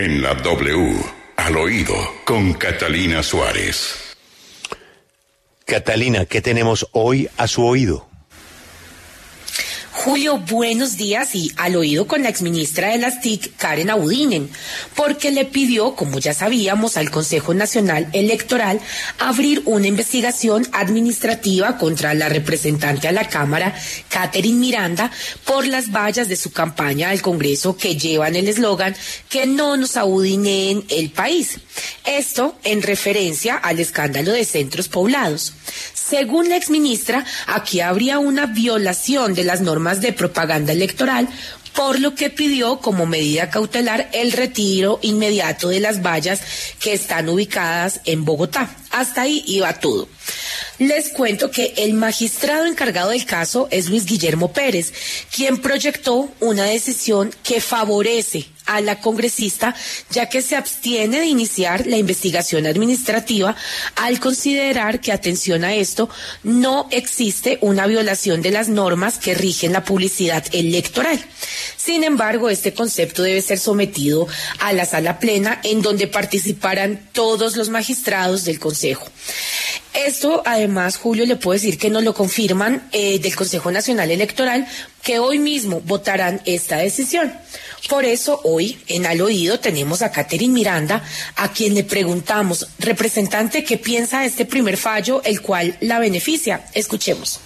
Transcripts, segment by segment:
En la W, al oído, con Catalina Suárez. Catalina, ¿qué tenemos hoy a su oído? Julio, buenos días y al oído con la exministra de las TIC, Karen Audinen, porque le pidió, como ya sabíamos, al Consejo Nacional Electoral abrir una investigación administrativa contra la representante a la Cámara, Catherine Miranda, por las vallas de su campaña al Congreso que llevan el eslogan que no nos audinen el país. Esto en referencia al escándalo de centros poblados. Según la exministra, aquí habría una violación de las normas de propaganda electoral por lo que pidió como medida cautelar el retiro inmediato de las vallas que están ubicadas en Bogotá. Hasta ahí iba todo. Les cuento que el magistrado encargado del caso es Luis Guillermo Pérez, quien proyectó una decisión que favorece a la congresista, ya que se abstiene de iniciar la investigación administrativa al considerar que, atención a esto, no existe una violación de las normas que rigen la publicidad electoral. Sin embargo, este concepto debe ser sometido a la sala plena en donde participarán todos los magistrados del Consejo. Esto, además, Julio, le puedo decir que nos lo confirman eh, del Consejo Nacional Electoral, que hoy mismo votarán esta decisión. Por eso, hoy, en Al Oído, tenemos a Catherine Miranda, a quien le preguntamos, representante, ¿qué piensa de este primer fallo, el cual la beneficia? Escuchemos.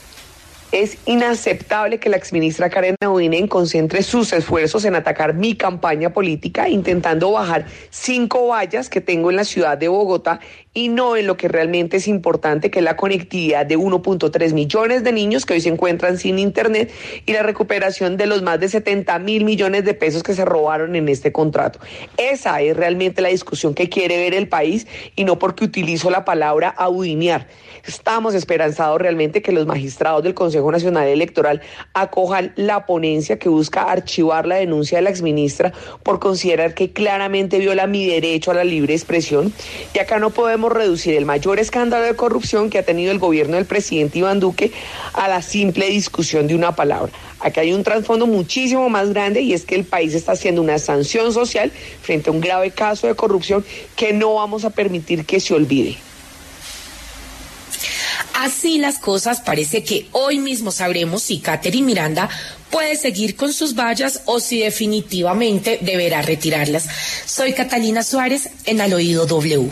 Es inaceptable que la exministra Karen Audinen concentre sus esfuerzos en atacar mi campaña política, intentando bajar cinco vallas que tengo en la ciudad de Bogotá y no en lo que realmente es importante, que es la conectividad de 1.3 millones de niños que hoy se encuentran sin Internet y la recuperación de los más de 70 mil millones de pesos que se robaron en este contrato. Esa es realmente la discusión que quiere ver el país y no porque utilizo la palabra audinear. Estamos esperanzados realmente que los magistrados del Consejo Nacional Electoral acojan la ponencia que busca archivar la denuncia de la exministra por considerar que claramente viola mi derecho a la libre expresión. Y acá no podemos reducir el mayor escándalo de corrupción que ha tenido el gobierno del presidente Iván Duque a la simple discusión de una palabra. Aquí hay un trasfondo muchísimo más grande y es que el país está haciendo una sanción social frente a un grave caso de corrupción que no vamos a permitir que se olvide. Así las cosas, parece que hoy mismo sabremos si Catherine Miranda puede seguir con sus vallas o si definitivamente deberá retirarlas. Soy Catalina Suárez en Al Oído W.